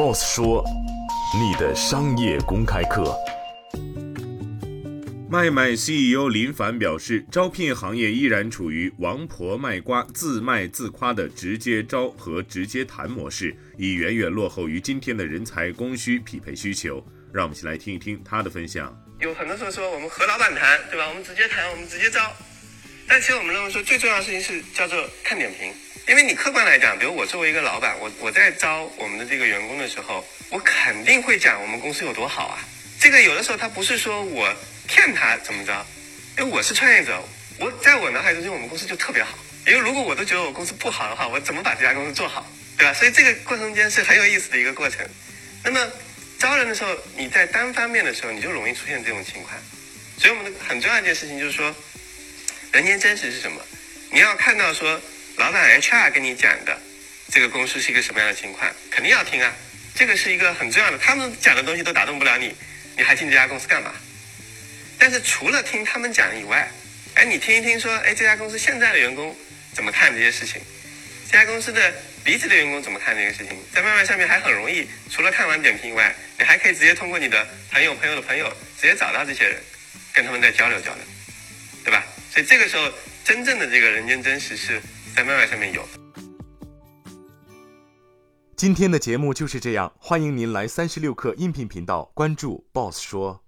，Boss 说，你的商业公开课。麦麦 CEO 林凡表示，招聘行业依然处于王婆卖瓜、自卖自夸的直接招和直接谈模式，已远远落后于今天的人才供需匹配需求。让我们一起来听一听他的分享。有很多时候说我们和老板谈，对吧？我们直接谈，我们直接招。但其实我们认为说最重要的事情是叫做看点评，因为你客观来讲，比如我作为一个老板，我我在招我们的这个员工的时候，我肯定会讲我们公司有多好啊。这个有的时候他不是说我。骗他怎么着？因为我是创业者，我在我脑海中，就我们公司就特别好。因为如果我都觉得我公司不好的话，我怎么把这家公司做好，对吧？所以这个过程中间是很有意思的一个过程。那么招人的时候，你在单方面的时候，你就容易出现这种情况。所以我们的很重要一件事情就是说，人间真实是什么？你要看到说，老板 HR 跟你讲的这个公司是一个什么样的情况，肯定要听啊。这个是一个很重要的，他们讲的东西都打动不了你，你还进这家公司干嘛？但是除了听他们讲以外，哎，你听一听说，哎，这家公司现在的员工怎么看这些事情？这家公司的离职的员工怎么看这个事情？在外卖上面还很容易，除了看完点评以外，你还可以直接通过你的朋友、朋友的朋友，直接找到这些人，跟他们再交流交流，对吧？所以这个时候，真正的这个人间真实是在外卖上面有。今天的节目就是这样，欢迎您来三十六课音频频道关注 Boss 说。